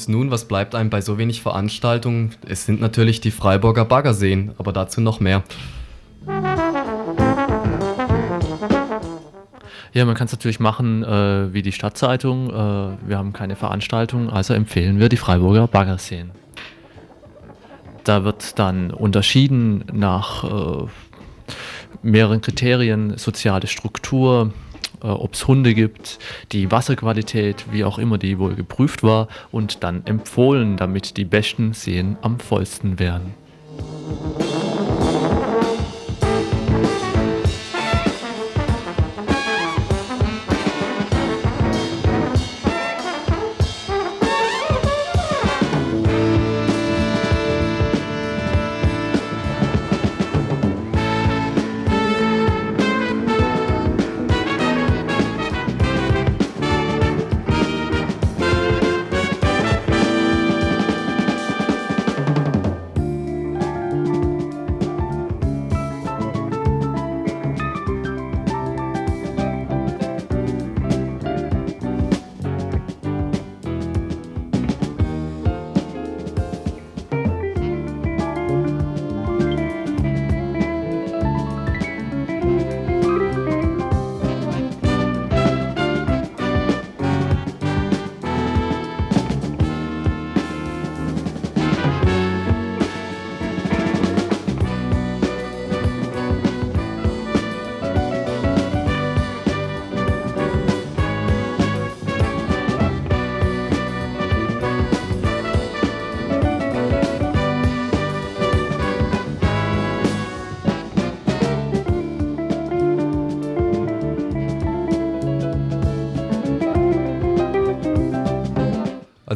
Und nun, was bleibt einem bei so wenig Veranstaltungen? Es sind natürlich die Freiburger Baggerseen, aber dazu noch mehr. Ja, man kann es natürlich machen äh, wie die Stadtzeitung. Äh, wir haben keine Veranstaltung, also empfehlen wir die Freiburger Baggerseen. Da wird dann unterschieden nach äh, mehreren Kriterien, soziale Struktur, äh, ob es Hunde gibt, die Wasserqualität, wie auch immer die wohl geprüft war und dann empfohlen, damit die besten Seen am vollsten werden.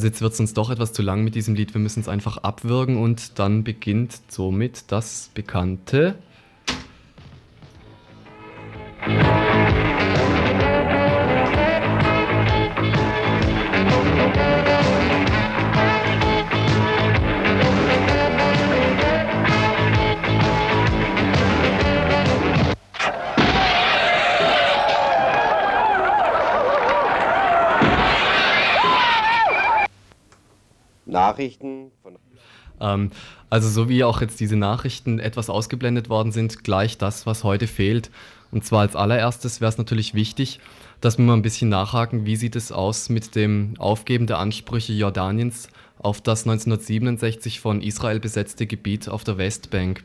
Also jetzt wird es uns doch etwas zu lang mit diesem Lied. Wir müssen es einfach abwürgen und dann beginnt somit das bekannte Nachrichten. Ähm, also so wie auch jetzt diese Nachrichten etwas ausgeblendet worden sind, gleich das, was heute fehlt. Und zwar als allererstes wäre es natürlich wichtig, dass wir mal ein bisschen nachhaken, wie sieht es aus mit dem Aufgeben der Ansprüche Jordaniens auf das 1967 von Israel besetzte Gebiet auf der Westbank.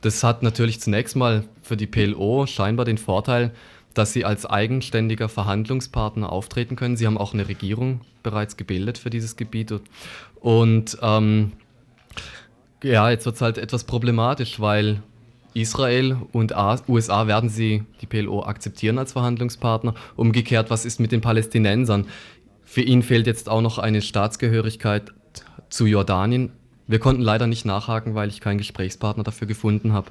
Das hat natürlich zunächst mal für die PLO scheinbar den Vorteil, dass sie als eigenständiger Verhandlungspartner auftreten können. Sie haben auch eine Regierung bereits gebildet für dieses Gebiet. Und ähm, ja, jetzt wird es halt etwas problematisch, weil Israel und USA werden sie, die PLO, akzeptieren als Verhandlungspartner. Umgekehrt, was ist mit den Palästinensern? Für ihn fehlt jetzt auch noch eine Staatsgehörigkeit zu Jordanien. Wir konnten leider nicht nachhaken, weil ich keinen Gesprächspartner dafür gefunden habe.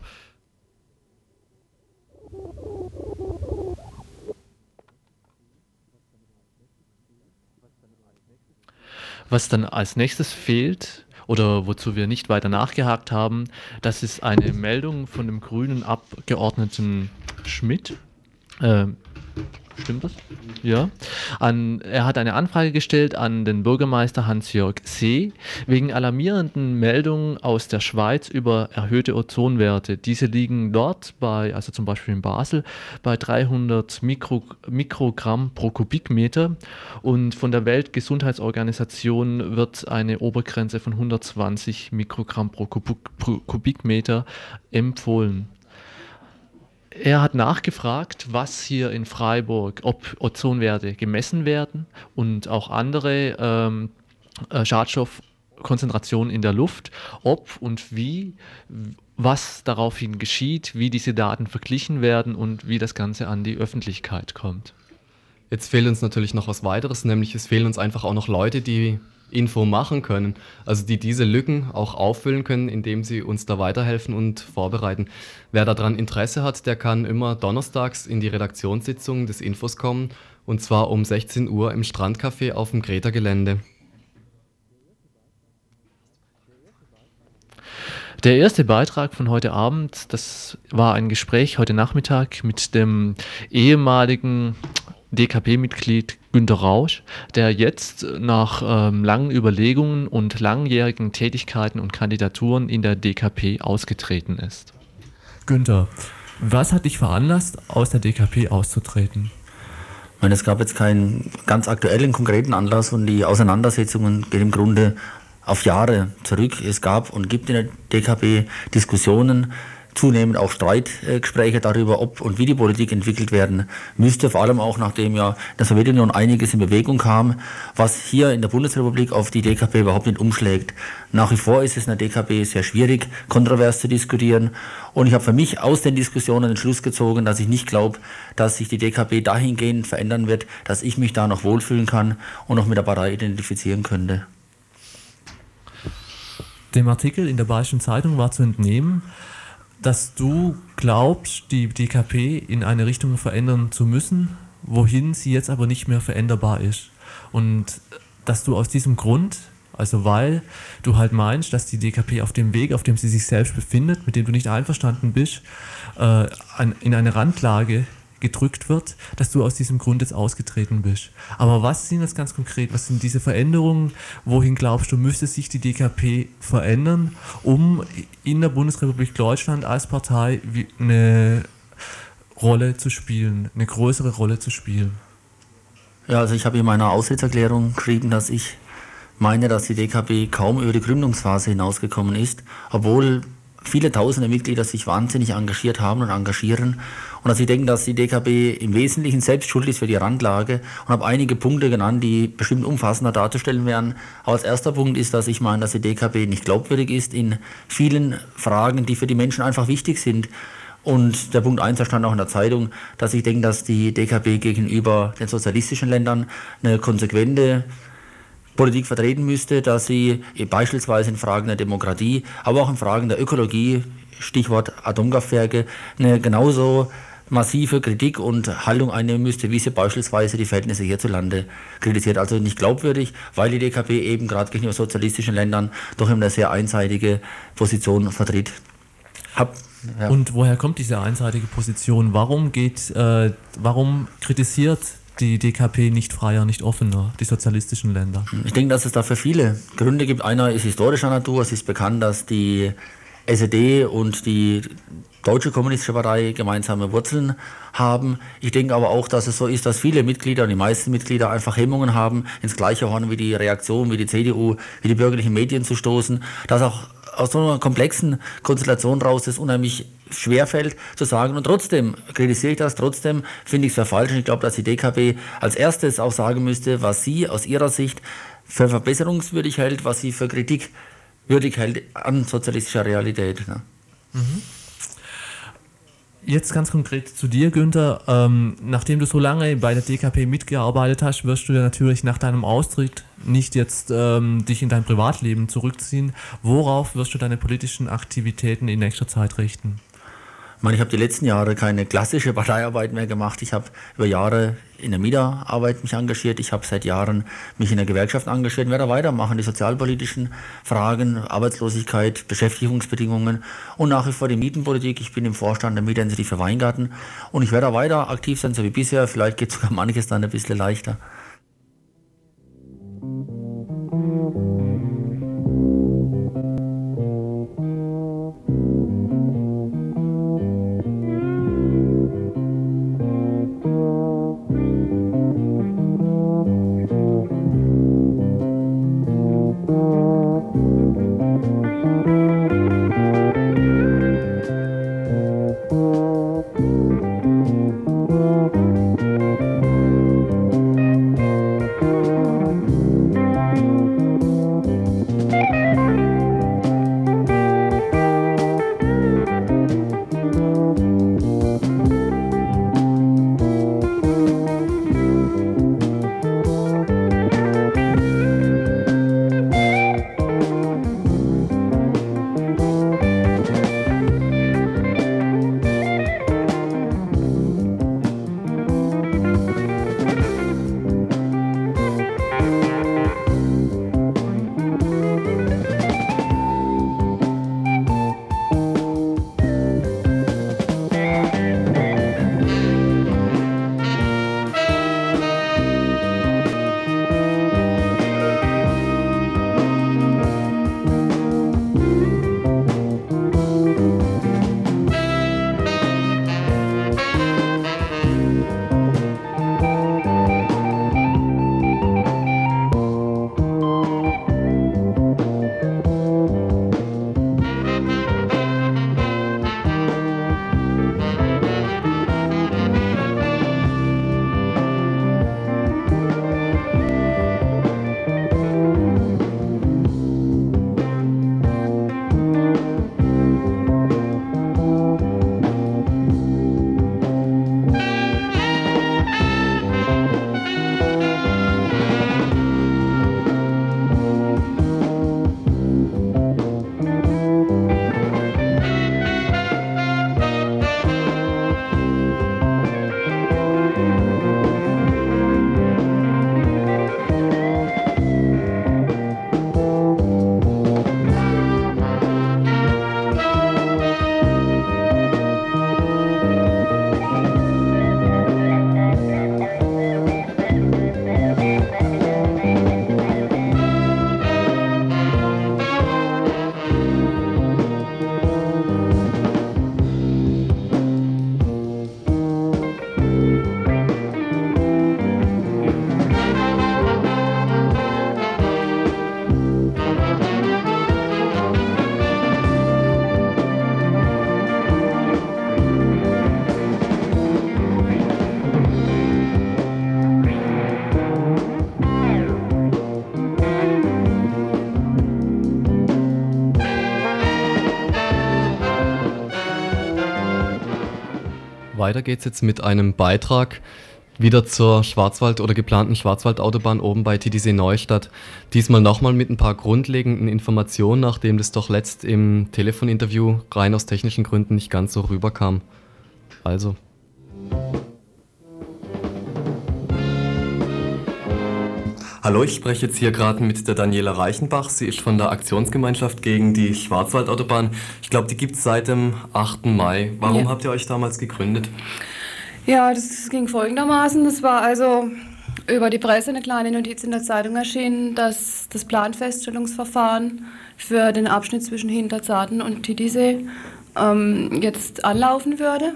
Was dann als nächstes fehlt oder wozu wir nicht weiter nachgehakt haben, das ist eine Meldung von dem grünen Abgeordneten Schmidt. Äh, Stimmt das? Ja. An, er hat eine Anfrage gestellt an den Bürgermeister Hans-Jörg See wegen alarmierenden Meldungen aus der Schweiz über erhöhte Ozonwerte. Diese liegen dort bei, also zum Beispiel in Basel, bei 300 Mikro, Mikrogramm pro Kubikmeter und von der Weltgesundheitsorganisation wird eine Obergrenze von 120 Mikrogramm pro Kubikmeter empfohlen. Er hat nachgefragt, was hier in Freiburg, ob Ozonwerte gemessen werden und auch andere ähm, äh, Schadstoffkonzentrationen in der Luft, ob und wie, was daraufhin geschieht, wie diese Daten verglichen werden und wie das Ganze an die Öffentlichkeit kommt. Jetzt fehlt uns natürlich noch was weiteres, nämlich es fehlen uns einfach auch noch Leute, die Info machen können. Also die diese Lücken auch auffüllen können, indem sie uns da weiterhelfen und vorbereiten. Wer daran Interesse hat, der kann immer donnerstags in die Redaktionssitzung des Infos kommen und zwar um 16 Uhr im Strandcafé auf dem Greta-Gelände. Der erste Beitrag von heute Abend, das war ein Gespräch heute Nachmittag mit dem ehemaligen DKP-Mitglied Günter Rausch, der jetzt nach ähm, langen Überlegungen und langjährigen Tätigkeiten und Kandidaturen in der DKP ausgetreten ist. Günther, was hat dich veranlasst, aus der DKP auszutreten? Ich meine, es gab jetzt keinen ganz aktuellen, konkreten Anlass und die Auseinandersetzungen gehen im Grunde auf Jahre zurück. Es gab und gibt in der DKP Diskussionen, zunehmend auch Streitgespräche darüber, ob und wie die Politik entwickelt werden müsste, vor allem auch nachdem ja in der Sowjetunion einiges in Bewegung kam, was hier in der Bundesrepublik auf die DKP überhaupt nicht umschlägt. Nach wie vor ist es in der DKP sehr schwierig, kontrovers zu diskutieren und ich habe für mich aus den Diskussionen den Schluss gezogen, dass ich nicht glaube, dass sich die DKP dahingehend verändern wird, dass ich mich da noch wohlfühlen kann und noch mit der Partei identifizieren könnte. Dem Artikel in der Bayerischen Zeitung war zu entnehmen, dass du glaubst, die DKP in eine Richtung verändern zu müssen, wohin sie jetzt aber nicht mehr veränderbar ist. Und dass du aus diesem Grund, also weil du halt meinst, dass die DKP auf dem Weg, auf dem sie sich selbst befindet, mit dem du nicht einverstanden bist, äh, in eine Randlage gedrückt wird, dass du aus diesem Grund jetzt ausgetreten bist. Aber was sind das ganz konkret? Was sind diese Veränderungen? Wohin glaubst du, müsste sich die DKP verändern, um in der Bundesrepublik Deutschland als Partei eine Rolle zu spielen, eine größere Rolle zu spielen? Ja, also ich habe in meiner Austrittserklärung geschrieben, dass ich meine, dass die DKP kaum über die Gründungsphase hinausgekommen ist, obwohl viele tausende Mitglieder sich wahnsinnig engagiert haben und engagieren. Und dass ich denke, dass die DKB im Wesentlichen selbst schuld ist für die Randlage und habe einige Punkte genannt, die bestimmt umfassender darzustellen werden. Aber als erster Punkt ist, dass ich meine, dass die DKB nicht glaubwürdig ist in vielen Fragen, die für die Menschen einfach wichtig sind. Und der Punkt 1 stand auch in der Zeitung, dass ich denke, dass die DKB gegenüber den sozialistischen Ländern eine konsequente Politik vertreten müsste, dass sie beispielsweise in Fragen der Demokratie, aber auch in Fragen der Ökologie, Stichwort Atomkraftwerke, eine genauso massive Kritik und Haltung einnehmen müsste, wie sie beispielsweise die Verhältnisse hierzulande kritisiert. Also nicht glaubwürdig, weil die DKP eben gerade gegenüber sozialistischen Ländern doch immer eine sehr einseitige Position vertritt. Hab, ja. Und woher kommt diese einseitige Position? Warum geht, äh, warum kritisiert die DKP nicht freier, nicht offener, die sozialistischen Länder? Ich denke, dass es dafür viele Gründe gibt. Einer ist historischer Natur. Es ist bekannt, dass die SED und die Deutsche Kommunistische Partei gemeinsame Wurzeln haben. Ich denke aber auch, dass es so ist, dass viele Mitglieder, die meisten Mitglieder einfach Hemmungen haben, ins gleiche Horn wie die Reaktion, wie die CDU, wie die bürgerlichen Medien zu stoßen, dass auch aus so einer komplexen Konstellation raus es unheimlich schwerfällt zu sagen. Und trotzdem kritisiere ich das, trotzdem finde ich es für falsch. Und ich glaube, dass die DKB als erstes auch sagen müsste, was sie aus ihrer Sicht für verbesserungswürdig hält, was sie für kritikwürdig hält an sozialistischer Realität. Ne? Mhm. Jetzt ganz konkret zu dir, Günther. Ähm, nachdem du so lange bei der DKP mitgearbeitet hast, wirst du ja natürlich nach deinem Austritt nicht jetzt ähm, dich in dein Privatleben zurückziehen. Worauf wirst du deine politischen Aktivitäten in nächster Zeit richten? Ich meine, ich habe die letzten Jahre keine klassische Parteiarbeit mehr gemacht. Ich habe über Jahre in der Mieterarbeit mich engagiert. Ich habe seit Jahren mich in der Gewerkschaft engagiert und werde weitermachen. Die sozialpolitischen Fragen, Arbeitslosigkeit, Beschäftigungsbedingungen und nach wie vor die Mietenpolitik. Ich bin im Vorstand der Mieterinitiative Weingarten und ich werde weiter aktiv sein, so wie bisher. Vielleicht geht sogar manches dann ein bisschen leichter. Weiter geht's jetzt mit einem Beitrag wieder zur Schwarzwald- oder geplanten Schwarzwaldautobahn oben bei Titisee Neustadt. Diesmal nochmal mit ein paar grundlegenden Informationen, nachdem das doch letzt im Telefoninterview rein aus technischen Gründen nicht ganz so rüberkam. Also. Hallo, ich spreche jetzt hier gerade mit der Daniela Reichenbach. Sie ist von der Aktionsgemeinschaft gegen die Schwarzwaldautobahn. Ich glaube, die gibt es seit dem 8. Mai. Warum Ja. habt ihr euch damals gegründet? Ja, das ging folgendermaßen. Es war also über die Presse eine kleine Notiz in der Zeitung erschienen, dass das Planfeststellungsverfahren für den Abschnitt zwischen Hinterzarten und Titisee ähm, jetzt anlaufen würde.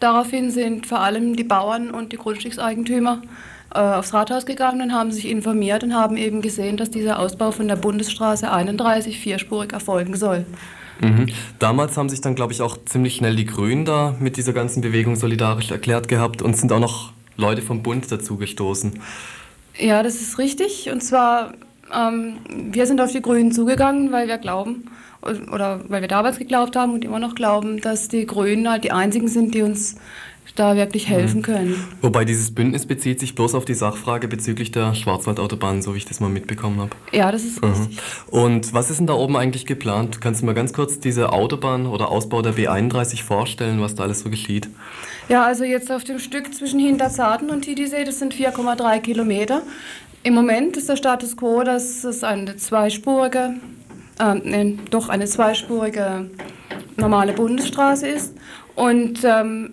Daraufhin sind vor allem die Bauern und die Grundstückseigentümer aufs Rathaus gegangen und haben sich informiert und haben eben gesehen, dass dieser Ausbau von der Bundesstraße 31 vierspurig erfolgen soll. Mhm. Damals haben sich dann, glaube ich, auch ziemlich schnell die Grünen da mit dieser ganzen Bewegung solidarisch erklärt gehabt und sind auch noch Leute vom Bund dazu gestoßen. Ja, das ist richtig. Und zwar, ähm, wir sind auf die Grünen zugegangen, weil wir glauben, oder weil wir damals geglaubt haben und immer noch glauben, dass die Grünen halt die einzigen sind, die uns da wirklich helfen können. Wobei dieses Bündnis bezieht sich bloß auf die Sachfrage bezüglich der Schwarzwaldautobahn, so wie ich das mal mitbekommen habe. Ja, das ist richtig. Und was ist denn da oben eigentlich geplant? Kannst du mal ganz kurz diese Autobahn oder Ausbau der B31 vorstellen, was da alles so geschieht? Ja, also jetzt auf dem Stück zwischen Hinterzarten und Titisee, das sind 4,3 Kilometer. Im Moment ist der Status quo, dass es eine zweispurige, äh, nee, doch eine zweispurige normale Bundesstraße ist. Und ähm,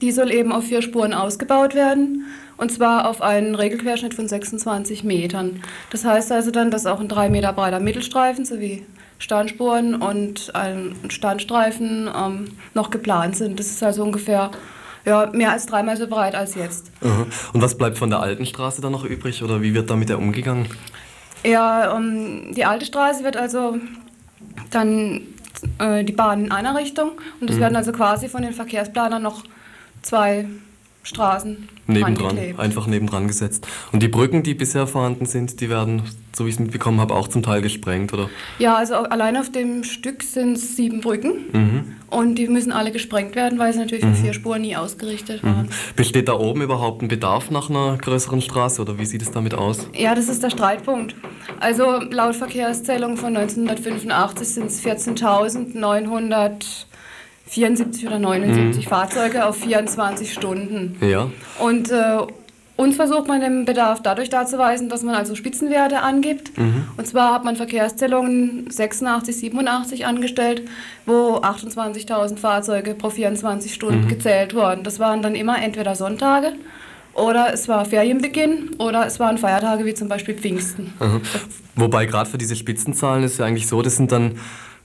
die soll eben auf vier Spuren ausgebaut werden. Und zwar auf einen Regelquerschnitt von 26 Metern. Das heißt also dann, dass auch ein drei Meter breiter Mittelstreifen sowie Standspuren und ein Standstreifen ähm, noch geplant sind. Das ist also ungefähr ja, mehr als dreimal so breit als jetzt. Aha. Und was bleibt von der alten Straße dann noch übrig oder wie wird da mit der umgegangen? Ja, ähm, die alte Straße wird also dann äh, die Bahn in einer Richtung und es werden also quasi von den Verkehrsplanern noch zwei Straßen Nebendran, einfach nebendran gesetzt. Und die Brücken, die bisher vorhanden sind, die werden, so wie ich es mitbekommen habe, auch zum Teil gesprengt, oder? Ja, also allein auf dem Stück sind es sieben Brücken Mhm. und die müssen alle gesprengt werden, weil sie natürlich für vier Spuren nie ausgerichtet waren. Besteht da oben überhaupt ein Bedarf nach einer größeren Straße oder wie sieht es damit aus? Ja, das ist der Streitpunkt. Also laut Verkehrszählung von 1985 sind es 14.974 oder 79 Fahrzeuge auf 24 Stunden. Ja. Und äh, uns versucht man den Bedarf dadurch darzuweisen, dass man also Spitzenwerte angibt. Und zwar hat man Verkehrszählungen 86, 87 angestellt, wo 28.000 Fahrzeuge pro 24 Stunden gezählt wurden. Das waren dann immer entweder Sonntage oder es war Ferienbeginn oder es waren Feiertage wie zum Beispiel Pfingsten. Aha. Wobei gerade für diese Spitzenzahlen ist ja eigentlich so, das sind dann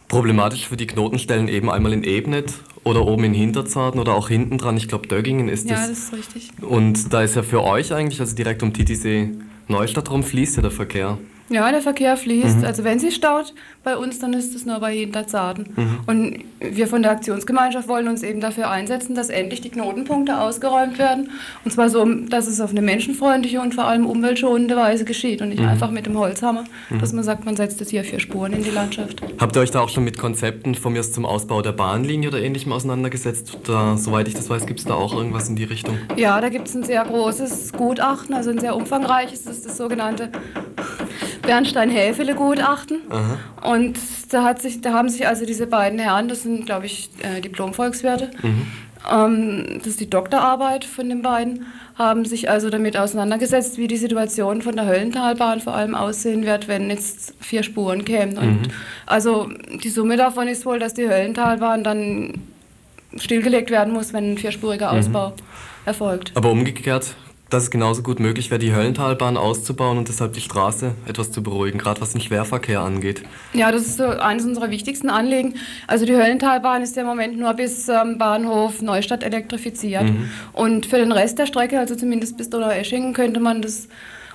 problematisch für die Knotenstellen eben einmal in Ebnet oder oben in Hinterzarten oder auch hinten dran. Ich glaube, Döggingen ist Ja, das. das ist richtig. Und da ist ja für euch eigentlich, also direkt um Titisee Neustadt rum, fließt ja der Verkehr. Ja, der Verkehr fließt. Also wenn sie staut bei uns, dann ist es nur bei Hinterzarten. Und wir von der Aktionsgemeinschaft wollen uns eben dafür einsetzen, dass endlich die Knotenpunkte ausgeräumt werden. Und zwar so, dass es auf eine menschenfreundliche und vor allem umweltschonende Weise geschieht und nicht einfach mit dem Holzhammer, dass man sagt, man setzt jetzt hier vier Spuren in die Landschaft. Habt ihr euch da auch schon mit Konzepten von mir zum Ausbau der Bahnlinie oder ähnlichem auseinandergesetzt? Da, soweit ich das weiß, gibt es da auch irgendwas in die Richtung? Ja, da gibt es ein sehr großes Gutachten, also ein sehr umfangreiches, das ist das sogenannte Bernstein-Häfele-Gutachten. Und da, hat sich, da haben sich also diese beiden Herren, das sind, glaube ich, äh, Diplom-Volkswirte, ähm, das ist die Doktorarbeit von den beiden, haben sich also damit auseinandergesetzt, wie die Situation von der Höllentalbahn vor allem aussehen wird, wenn jetzt vier Spuren kämen. Und also die Summe davon ist wohl, dass die Höllentalbahn dann stillgelegt werden muss, wenn ein vierspuriger Ausbau erfolgt. Aber umgekehrt, dass es genauso gut möglich wäre, die Höllentalbahn auszubauen und deshalb die Straße etwas zu beruhigen, gerade was den Schwerverkehr angeht. Ja, das ist so eines unserer wichtigsten Anliegen. Also die Höllentalbahn ist ja im Moment nur bis ähm, Bahnhof Neustadt elektrifiziert. Und für den Rest der Strecke, also zumindest bis Donaueschingen, könnte man das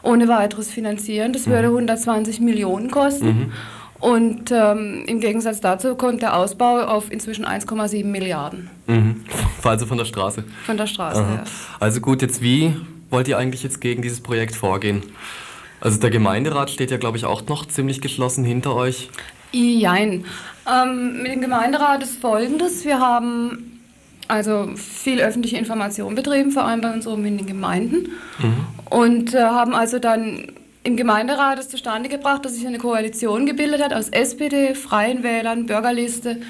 ohne weiteres finanzieren. Das würde 120 Millionen kosten. Und ähm, im Gegensatz dazu kommt der Ausbau auf inzwischen 1,7 Milliarden Mhm. Also von der Straße. von der Straße Aha. her. Also gut, jetzt wie wollt ihr eigentlich jetzt gegen dieses Projekt vorgehen? Also der Gemeinderat steht ja, glaube ich, auch noch ziemlich geschlossen hinter euch. Jein. Ähm, mit dem Gemeinderat ist folgendes. Wir haben also viel öffentliche Information betrieben, vor allem bei uns oben in den Gemeinden. Und äh, haben also dann im Gemeinderat es zustande gebracht, dass sich eine Koalition gebildet hat aus SPD, Freien Wählern, Bürgerliste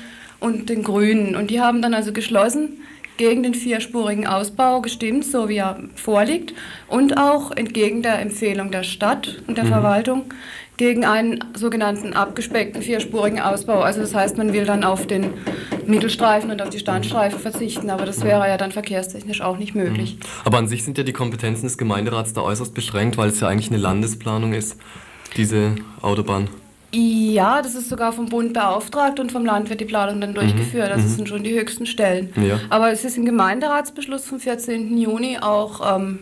und den Grünen. Und die haben dann also geschlossen gegen den vierspurigen Ausbau gestimmt, so wie er vorliegt, und auch entgegen der Empfehlung der Stadt und der Verwaltung gegen einen sogenannten abgespeckten vierspurigen Ausbau. Also das heißt, man will dann auf den Mittelstreifen und auf die Standstreifen verzichten, aber das wäre ja dann verkehrstechnisch auch nicht möglich. Aber an sich sind ja die Kompetenzen des Gemeinderats da äußerst beschränkt, weil es ja eigentlich eine Landesplanung ist, diese Autobahn. Ja, das ist sogar vom Bund beauftragt und vom Land wird die Planung dann durchgeführt. Das sind schon die höchsten Stellen. Ja. Aber es ist im Gemeinderatsbeschluss vom 14. Juni auch ähm,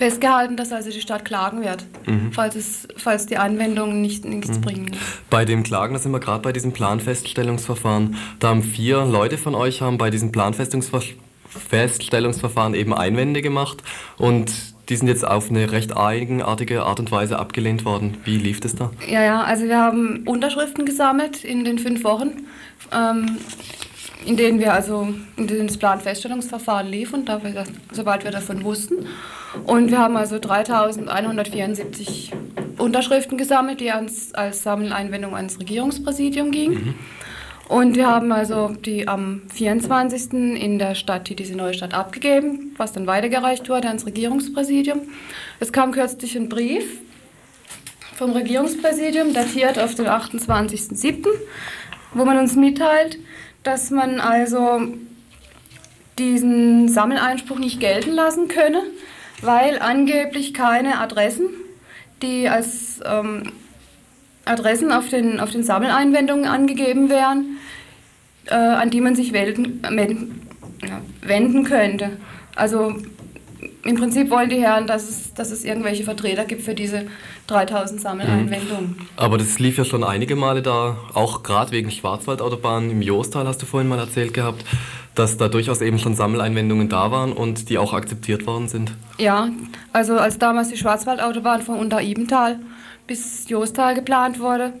festgehalten, dass also die Stadt klagen wird, falls, es, falls die Anwendungen nicht, nichts bringen. Bei dem Klagen, da sind wir gerade bei diesem Planfeststellungsverfahren. Da haben vier Leute von euch haben bei diesem Planfeststellungsverfahren eben Einwände gemacht und die sind jetzt auf eine recht eigenartige Art und Weise abgelehnt worden. Wie lief das da? Ja, ja, also wir haben Unterschriften gesammelt in den fünf Wochen, ähm, in denen wir also in das Planfeststellungsverfahren lief und da wir das, sobald wir davon wussten. Und wir haben also 3174 Unterschriften gesammelt, die ans, als Sammeleinwendung ans Regierungspräsidium gingen. Und wir haben also die am 24. in der Stadt, die diese Neustadt abgegeben, was dann weitergereicht wurde ans Regierungspräsidium. Es kam kürzlich ein Brief vom Regierungspräsidium, datiert auf den 28.07., wo man uns mitteilt, dass man also diesen Sammeleinspruch nicht gelten lassen könne, weil angeblich keine Adressen, die als ähm, Adressen auf den, auf den Sammeleinwendungen angegeben wären, äh, an die man sich ja, wenden könnte. Also im Prinzip wollen die Herren, dass es, dass es irgendwelche Vertreter gibt für diese 3000 Sammeleinwendungen. Aber das lief ja schon einige Male da, auch gerade wegen Schwarzwaldautobahn im Joostal hast du vorhin mal erzählt gehabt, dass da durchaus eben schon Sammeleinwendungen da waren und die auch akzeptiert worden sind. Ja, also als damals die Schwarzwaldautobahn von Unteribental bis Joostal geplant wurde,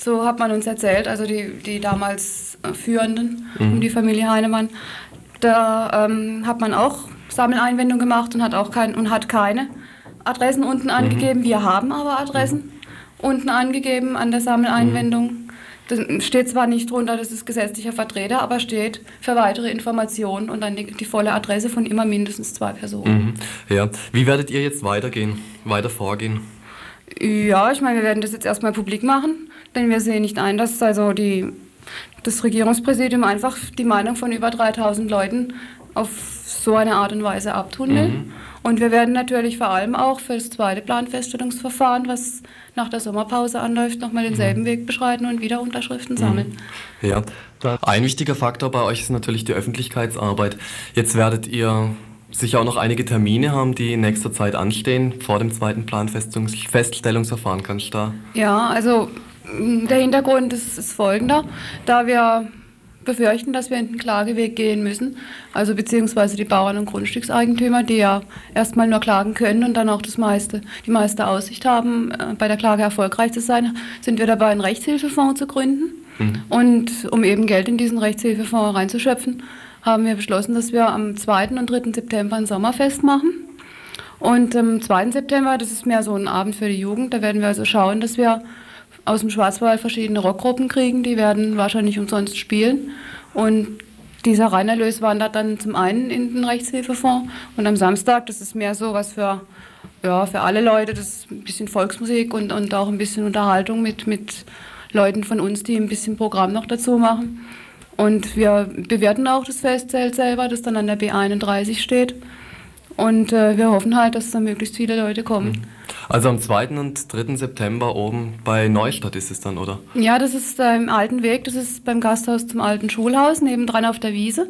so hat man uns erzählt, also die, die damals äh, Führenden um die Familie Heinemann, da ähm, hat man auch Sammeleinwendungen gemacht und hat auch kein, und hat keine Adressen unten angegeben. Wir haben aber Adressen unten angegeben an der Sammeleinwendung. Das steht zwar nicht drunter, das ist gesetzlicher Vertreter, aber steht für weitere Informationen und dann die, die volle Adresse von immer mindestens zwei Personen. Mhm. Ja, wie werdet ihr jetzt weitergehen, weiter vorgehen? Ja, ich meine, wir werden das jetzt erstmal publik machen, denn wir sehen nicht ein, dass also die, das Regierungspräsidium einfach die Meinung von über 3000 Leuten auf so eine Art und Weise abtun will. Und wir werden natürlich vor allem auch für das zweite Planfeststellungsverfahren, was nach der Sommerpause anläuft, nochmal denselben Weg beschreiten und wieder Unterschriften sammeln. Ja, ein wichtiger Faktor bei euch ist natürlich die Öffentlichkeitsarbeit. Jetzt werdet ihr sicher auch noch einige Termine haben, die in nächster Zeit anstehen, vor dem zweiten Planfeststellungsverfahren. Kannst du da? Ja, also der Hintergrund ist, ist folgender. Da wir befürchten, dass wir in den Klageweg gehen müssen, also beziehungsweise die Bauern und Grundstückseigentümer, die ja erstmal nur klagen können und dann auch das meiste, die meiste Aussicht haben, äh, bei der Klage erfolgreich zu sein, sind wir dabei, einen Rechtshilfefonds zu gründen. Und um eben Geld in diesen Rechtshilfefonds reinzuschöpfen, haben wir beschlossen, dass wir am 2. und 3. September ein Sommerfest machen. Und am 2. September, das ist mehr so ein Abend für die Jugend, da werden wir also schauen, dass wir aus dem Schwarzwald verschiedene Rockgruppen kriegen, die werden wahrscheinlich umsonst spielen. Und dieser Reinerlös wandert dann zum einen in den Rechtshilfefonds und am Samstag, das ist mehr so was für, ja, für alle Leute, das ist ein bisschen Volksmusik und, und auch ein bisschen Unterhaltung mit, mit Leuten von uns, die ein bisschen Programm noch dazu machen. Und wir bewerten auch das Festzelt selber, das dann an der B31 steht. Und äh, wir hoffen halt, dass da möglichst viele Leute kommen. Also am 2. und 3. September oben bei Neustadt ist es dann, oder? Ja, das ist äh, im alten Weg, das ist beim Gasthaus zum alten Schulhaus, nebendran auf der Wiese.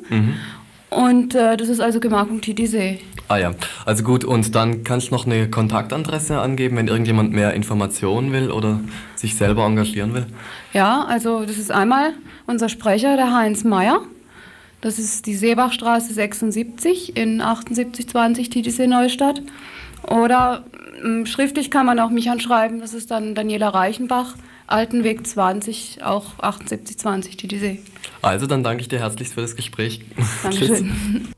Und äh, das ist also Gemarkung Titisee. Ah ja, also gut, und dann kannst du noch eine Kontaktadresse angeben, wenn irgendjemand mehr Informationen will oder sich selber engagieren will. Ja, also das ist einmal unser Sprecher, der Heinz Meyer. Das ist die Seebachstraße 76 in 7820 Titisee Neustadt. Oder ähm, schriftlich kann man auch mich anschreiben, das ist dann Daniela Reichenbach Altenweg 20, auch 7820 die See. Also dann danke ich dir herzlichst für das Gespräch. Dankeschön.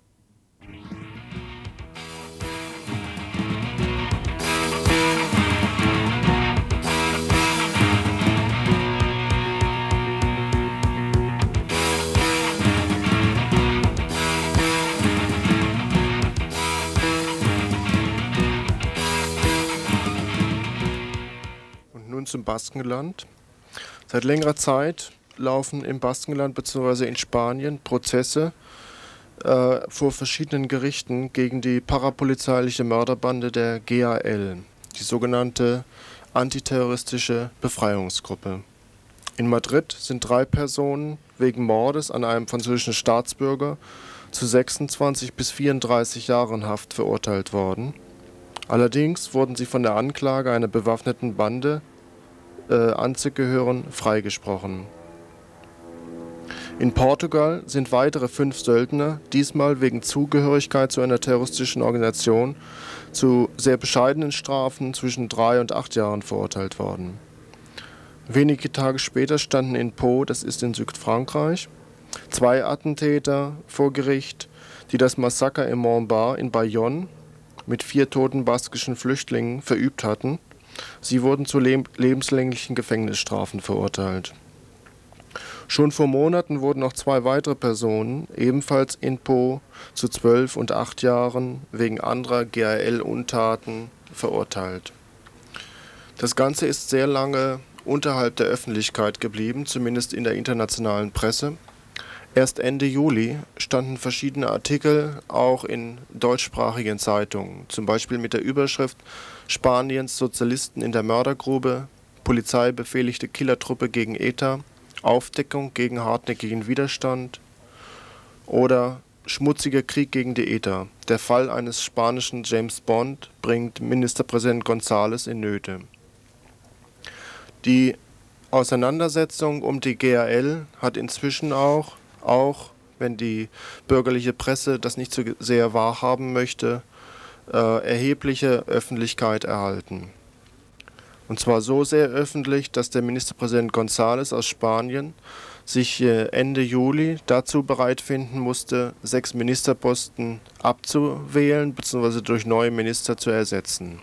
Und nun zum Baskenland. Seit längerer Zeit laufen im Baskenland bzw. in Spanien Prozesse äh, vor verschiedenen Gerichten gegen die parapolizeiliche Mörderbande der GAL, die sogenannte antiterroristische Befreiungsgruppe. In Madrid sind drei Personen wegen Mordes an einem französischen Staatsbürger zu 26 bis 34 Jahren Haft verurteilt worden. Allerdings wurden sie von der Anklage einer bewaffneten Bande äh, anzugehören freigesprochen. In Portugal sind weitere fünf Söldner, diesmal wegen Zugehörigkeit zu einer terroristischen Organisation, zu sehr bescheidenen Strafen zwischen drei und acht Jahren verurteilt worden. Wenige Tage später standen in Po, das ist in Südfrankreich, zwei Attentäter vor Gericht, die das Massaker im Montbar in Bayonne mit vier toten baskischen Flüchtlingen verübt hatten. Sie wurden zu leb lebenslänglichen Gefängnisstrafen verurteilt. Schon vor Monaten wurden noch zwei weitere Personen, ebenfalls in Po, zu zwölf und acht Jahren wegen anderer GAL-Untaten verurteilt. Das Ganze ist sehr lange unterhalb der Öffentlichkeit geblieben, zumindest in der internationalen Presse. Erst Ende Juli standen verschiedene Artikel auch in deutschsprachigen Zeitungen, zum Beispiel mit der Überschrift Spaniens Sozialisten in der Mördergrube, Polizei befehligte Killertruppe gegen ETA, Aufdeckung gegen hartnäckigen Widerstand oder Schmutziger Krieg gegen die ETA. Der Fall eines spanischen James Bond bringt Ministerpräsident González in Nöte. Die Auseinandersetzung um die GAL hat inzwischen auch, auch wenn die bürgerliche Presse das nicht so sehr wahrhaben möchte, äh, erhebliche Öffentlichkeit erhalten. Und zwar so sehr öffentlich, dass der Ministerpräsident González aus Spanien sich äh, Ende Juli dazu bereit finden musste, sechs Ministerposten abzuwählen bzw. durch neue Minister zu ersetzen.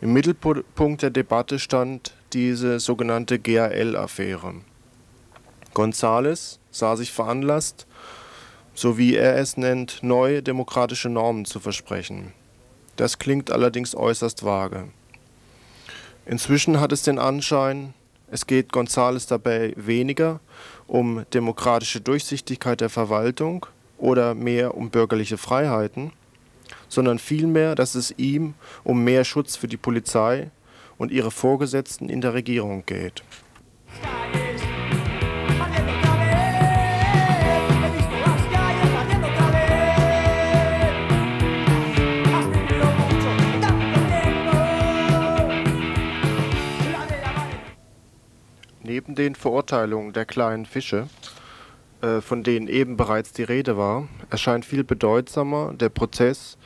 Im Mittelpunkt der Debatte stand diese sogenannte GAL-Affäre. González sah sich veranlasst, so wie er es nennt, neue demokratische Normen zu versprechen. Das klingt allerdings äußerst vage. Inzwischen hat es den Anschein, es geht González dabei weniger um demokratische Durchsichtigkeit der Verwaltung oder mehr um bürgerliche Freiheiten, sondern vielmehr, dass es ihm um mehr Schutz für die Polizei und ihre Vorgesetzten in der Regierung geht. Neben den Verurteilungen der kleinen Fische, äh, von denen eben bereits die Rede war, erscheint viel bedeutsamer der Prozess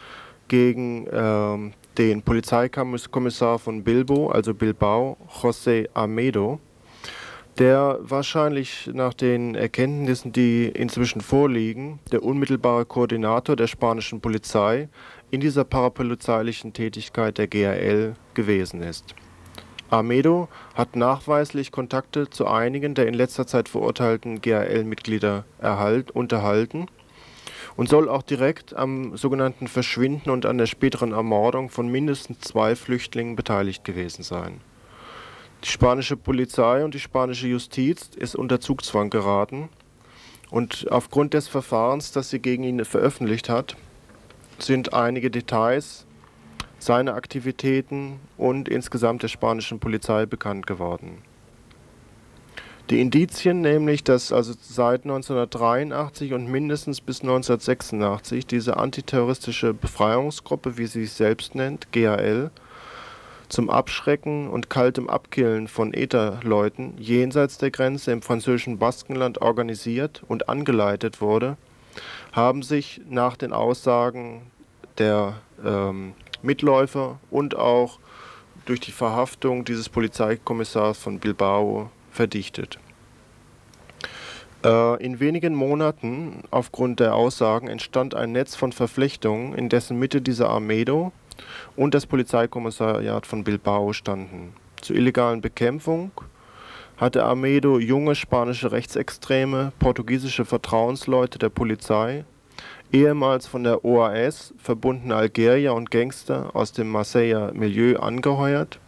gegen äh, den Polizeikommissar von Bilbo, also Bilbao, José Amedo, der wahrscheinlich nach den Erkenntnissen, die inzwischen vorliegen, der unmittelbare Koordinator der spanischen Polizei in dieser parapolizeilichen Tätigkeit der GAL gewesen ist. Amedo hat nachweislich Kontakte zu einigen der in letzter Zeit verurteilten GAL-Mitglieder unterhalten und soll auch direkt am sogenannten Verschwinden und an der späteren Ermordung von mindestens zwei Flüchtlingen beteiligt gewesen sein. Die spanische Polizei und die spanische Justiz ist unter Zugzwang geraten und aufgrund des Verfahrens, das sie gegen ihn veröffentlicht hat, sind einige Details seine Aktivitäten und insgesamt der spanischen Polizei bekannt geworden. Die Indizien, nämlich dass also seit 1983 und mindestens bis 1986 diese antiterroristische Befreiungsgruppe, wie sie sich selbst nennt, GAL, zum Abschrecken und kaltem Abkillen von ETA-Leuten jenseits der Grenze im französischen Baskenland organisiert und angeleitet wurde, haben sich nach den Aussagen der ähm, Mitläufer und auch durch die Verhaftung dieses Polizeikommissars von Bilbao verdichtet. Äh, in wenigen Monaten, aufgrund der Aussagen, entstand ein Netz von Verflechtungen, in dessen Mitte dieser Armedo und das Polizeikommissariat von Bilbao standen. Zur illegalen Bekämpfung hatte Armedo junge spanische Rechtsextreme, portugiesische Vertrauensleute der Polizei, ehemals von der OAS verbundene Algerier und Gangster aus dem Marseiller Milieu angeheuert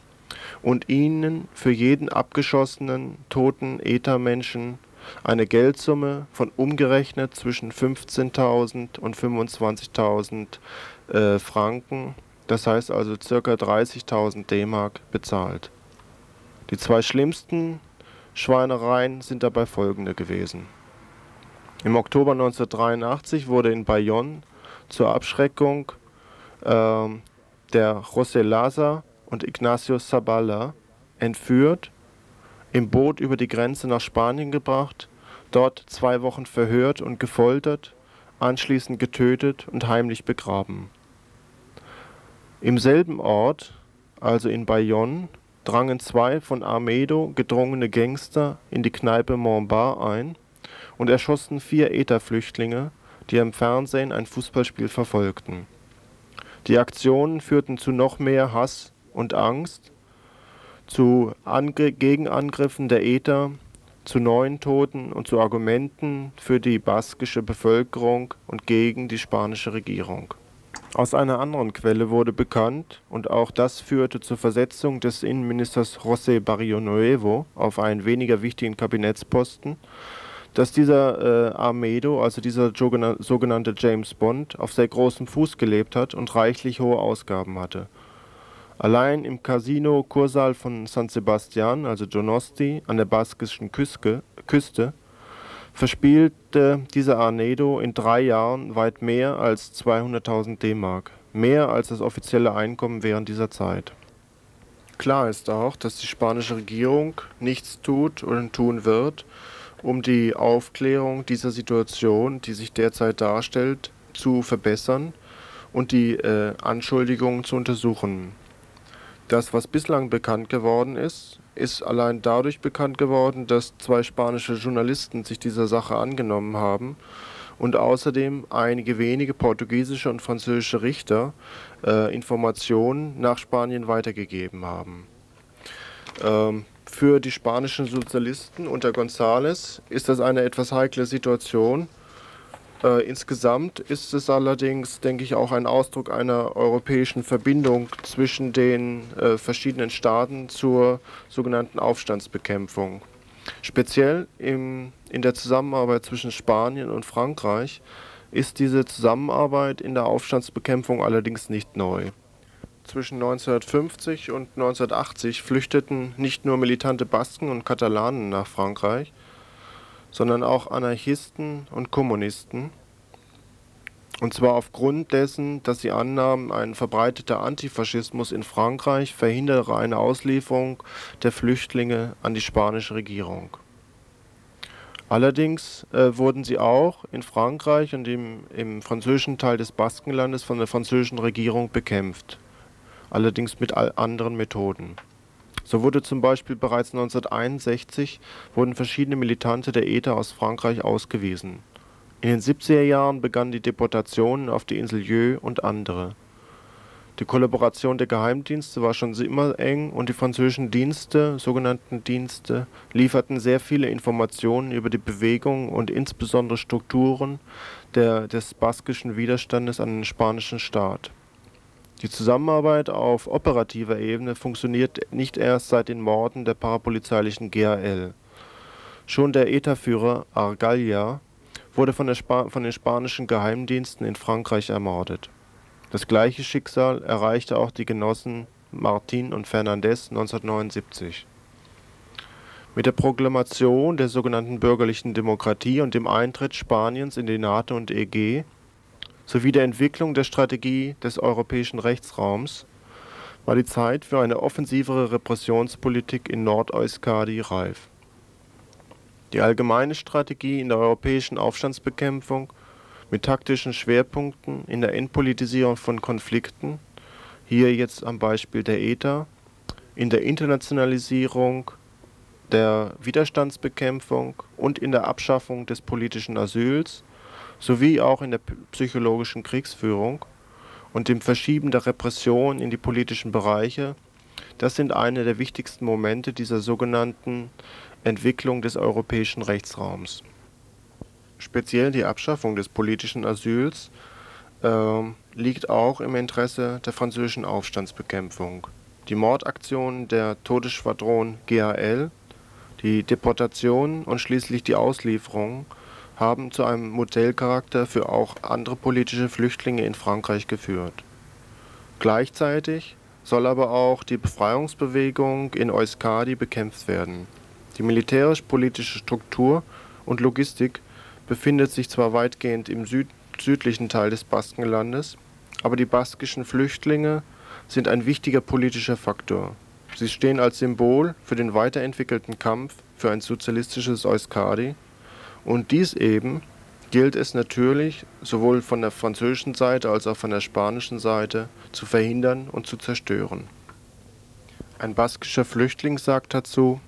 und ihnen für jeden abgeschossenen toten ETA-Menschen eine Geldsumme von umgerechnet zwischen 15.000 und 25.000 äh, Franken, das heißt also ca. 30.000 D-Mark, bezahlt. Die zwei schlimmsten Schweinereien sind dabei folgende gewesen. Im Oktober 1983 wurde in Bayonne zur Abschreckung äh, der José Laza und Ignacio Zabala entführt im Boot über die Grenze nach Spanien gebracht, dort zwei Wochen verhört und gefoltert, anschließend getötet und heimlich begraben. Im selben Ort, also in Bayonne, drangen zwei von Armedo gedrungene Gangster in die Kneipe Montbar ein und erschossen vier ETA-Flüchtlinge, die im Fernsehen ein Fußballspiel verfolgten. Die Aktionen führten zu noch mehr Hass und Angst zu Angr Gegenangriffen der ETA, zu neuen Toten und zu Argumenten für die baskische Bevölkerung und gegen die spanische Regierung. Aus einer anderen Quelle wurde bekannt, und auch das führte zur Versetzung des Innenministers José Barrionuevo auf einen weniger wichtigen Kabinettsposten, dass dieser äh, Armedo, also dieser sogenannte James Bond, auf sehr großem Fuß gelebt hat und reichlich hohe Ausgaben hatte Allein im Casino Kursaal von San Sebastian, also Donosti, an der baskischen Küste, Küste verspielte dieser Arnedo in drei Jahren weit mehr als 200.000 D-Mark, mehr als das offizielle Einkommen während dieser Zeit. Klar ist auch, dass die spanische Regierung nichts tut oder tun wird, um die Aufklärung dieser Situation, die sich derzeit darstellt, zu verbessern und die äh, Anschuldigungen zu untersuchen. Das, was bislang bekannt geworden ist, ist allein dadurch bekannt geworden, dass zwei spanische Journalisten sich dieser Sache angenommen haben und außerdem einige wenige portugiesische und französische Richter äh, Informationen nach Spanien weitergegeben haben. Ähm, für die spanischen Sozialisten unter González ist das eine etwas heikle Situation, äh, insgesamt ist es allerdings, denke ich, auch ein Ausdruck einer europäischen Verbindung zwischen den äh, verschiedenen Staaten zur sogenannten Aufstandsbekämpfung. Speziell im, in der Zusammenarbeit zwischen Spanien und Frankreich ist diese Zusammenarbeit in der Aufstandsbekämpfung allerdings nicht neu. Zwischen 1950 und 1980 flüchteten nicht nur militante Basken und Katalanen nach Frankreich, sondern auch Anarchisten und Kommunisten. Und zwar aufgrund dessen, dass sie annahmen, ein verbreiteter Antifaschismus in Frankreich verhindere eine Auslieferung der Flüchtlinge an die spanische Regierung. Allerdings äh, wurden sie auch in Frankreich und im, im französischen Teil des Baskenlandes von der französischen Regierung bekämpft, allerdings mit anderen Methoden. So wurde zum Beispiel bereits 1961 wurden verschiedene Militante der ETA aus Frankreich ausgewiesen. In den 70er Jahren begannen die Deportationen auf die Insel Jeux und andere. Die Kollaboration der Geheimdienste war schon immer eng und die französischen Dienste, sogenannten Dienste, lieferten sehr viele Informationen über die Bewegung und insbesondere Strukturen der, des baskischen Widerstandes an den spanischen Staat die Zusammenarbeit auf operativer Ebene funktioniert nicht erst seit den Morden der parapolizeilichen GAL. Schon der ETA-Führer Argallia wurde von, von den spanischen Geheimdiensten in Frankreich ermordet. Das gleiche Schicksal erreichte auch die Genossen Martin und Fernandez 1979. Mit der Proklamation der sogenannten bürgerlichen Demokratie und dem Eintritt Spaniens in die NATO und EG sowie der Entwicklung der Strategie des europäischen Rechtsraums war die Zeit für eine offensivere Repressionspolitik in Nordeuskadi reif. Die allgemeine Strategie in der europäischen Aufstandsbekämpfung mit taktischen Schwerpunkten in der Entpolitisierung von Konflikten, hier jetzt am Beispiel der ETA, in der Internationalisierung, der Widerstandsbekämpfung und in der Abschaffung des politischen Asyls sowie auch in der psychologischen Kriegsführung und dem Verschieben der Repression in die politischen Bereiche, das sind eine der wichtigsten Momente dieser sogenannten Entwicklung des europäischen Rechtsraums. Speziell die Abschaffung des politischen Asyls äh, liegt auch im Interesse der französischen Aufstandsbekämpfung. Die Mordaktionen der Todesschwadron GAL, die Deportation und schließlich die Auslieferung haben zu einem Modellcharakter für auch andere politische Flüchtlinge in Frankreich geführt. Gleichzeitig soll aber auch die Befreiungsbewegung in Euskadi bekämpft werden. Die militärisch-politische Struktur und Logistik befindet sich zwar weitgehend im Süd südlichen Teil des Baskenlandes, aber die baskischen Flüchtlinge sind ein wichtiger politischer Faktor. Sie stehen als Symbol für den weiterentwickelten Kampf für ein sozialistisches Euskadi und dies eben gilt es natürlich sowohl von der französischen Seite als auch von der spanischen Seite zu verhindern und zu zerstören. Ein baskischer Flüchtling sagt dazu,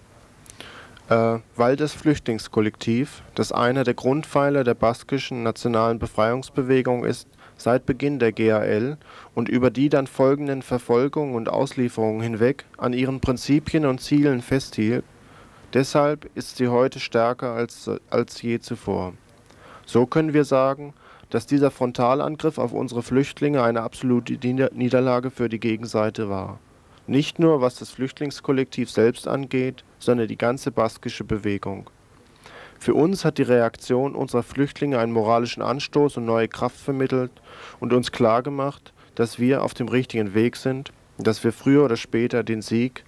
äh, weil das Flüchtlingskollektiv, das einer der Grundpfeiler der baskischen nationalen Befreiungsbewegung ist, seit Beginn der GAL und über die dann folgenden Verfolgungen und Auslieferungen hinweg an ihren Prinzipien und Zielen festhielt, Deshalb ist sie heute stärker als, als je zuvor. So können wir sagen, dass dieser Frontalangriff auf unsere Flüchtlinge eine absolute Niederlage für die Gegenseite war. Nicht nur was das Flüchtlingskollektiv selbst angeht, sondern die ganze baskische Bewegung. Für uns hat die Reaktion unserer Flüchtlinge einen moralischen Anstoß und neue Kraft vermittelt und uns klargemacht, dass wir auf dem richtigen Weg sind, dass wir früher oder später den Sieg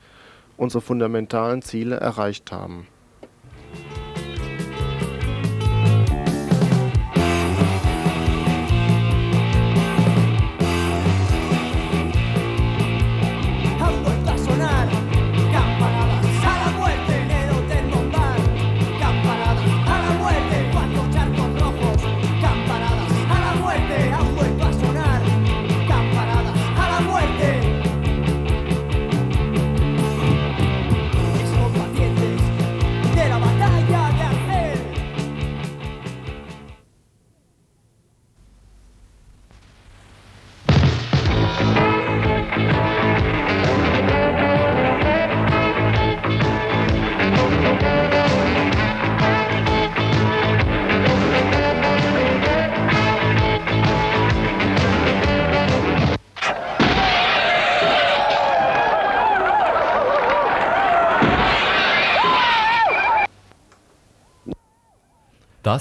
unsere fundamentalen Ziele erreicht haben.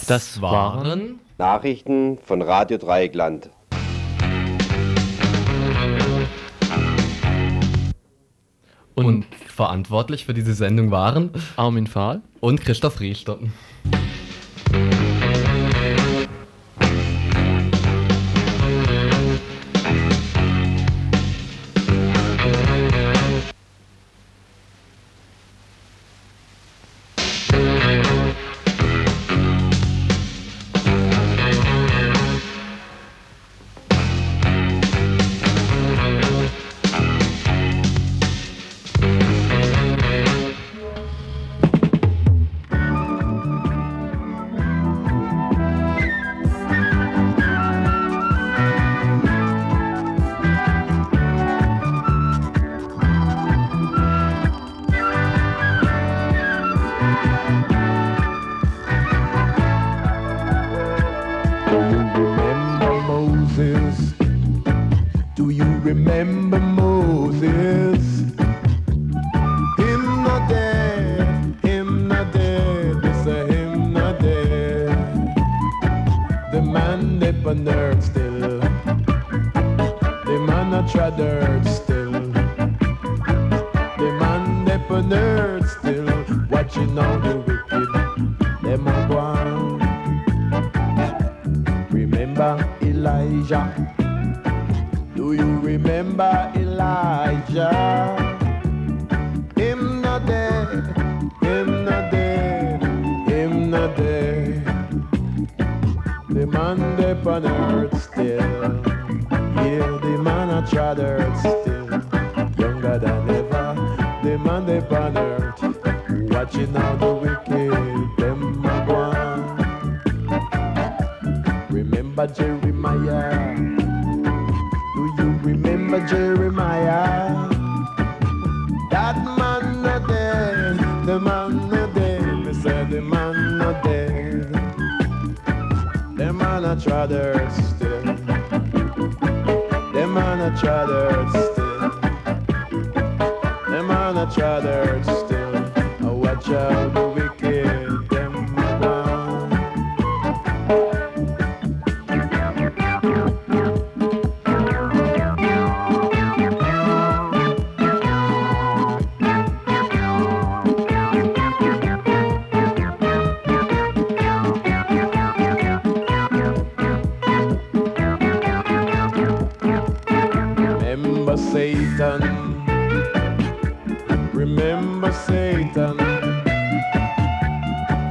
Das, das waren Nachrichten von Radio Dreieckland. Und verantwortlich für diese Sendung waren Armin Fahl und Christoph upon earth still. Yeah, the man I tried earth still. Younger than ever, the man upon earth. Watching all the man a trodder still. The man a trodder still. The man a trodder still. Remember Satan.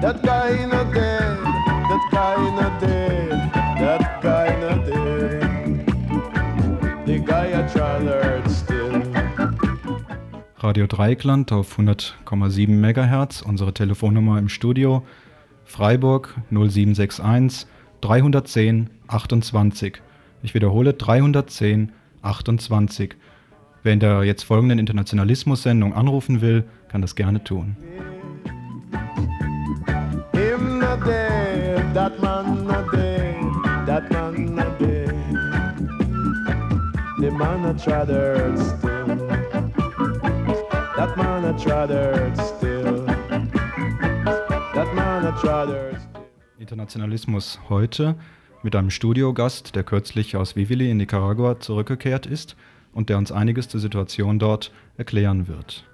That guy not dead. That guy not dead. That guy not dead. The guy a trailer still. Radio Dreieckland auf 100,7 MHz, unsere Telefonnummer im Studio Freiburg 0761 310 28. Ich wiederhole 310 28. Wer in der jetzt folgenden Internationalismus-Sendung anrufen will, kann das gerne tun. Internationalismus heute mit einem Studiogast, der kürzlich aus Vivili in Nicaragua zurückgekehrt ist und der uns einiges zur Situation dort erklären wird.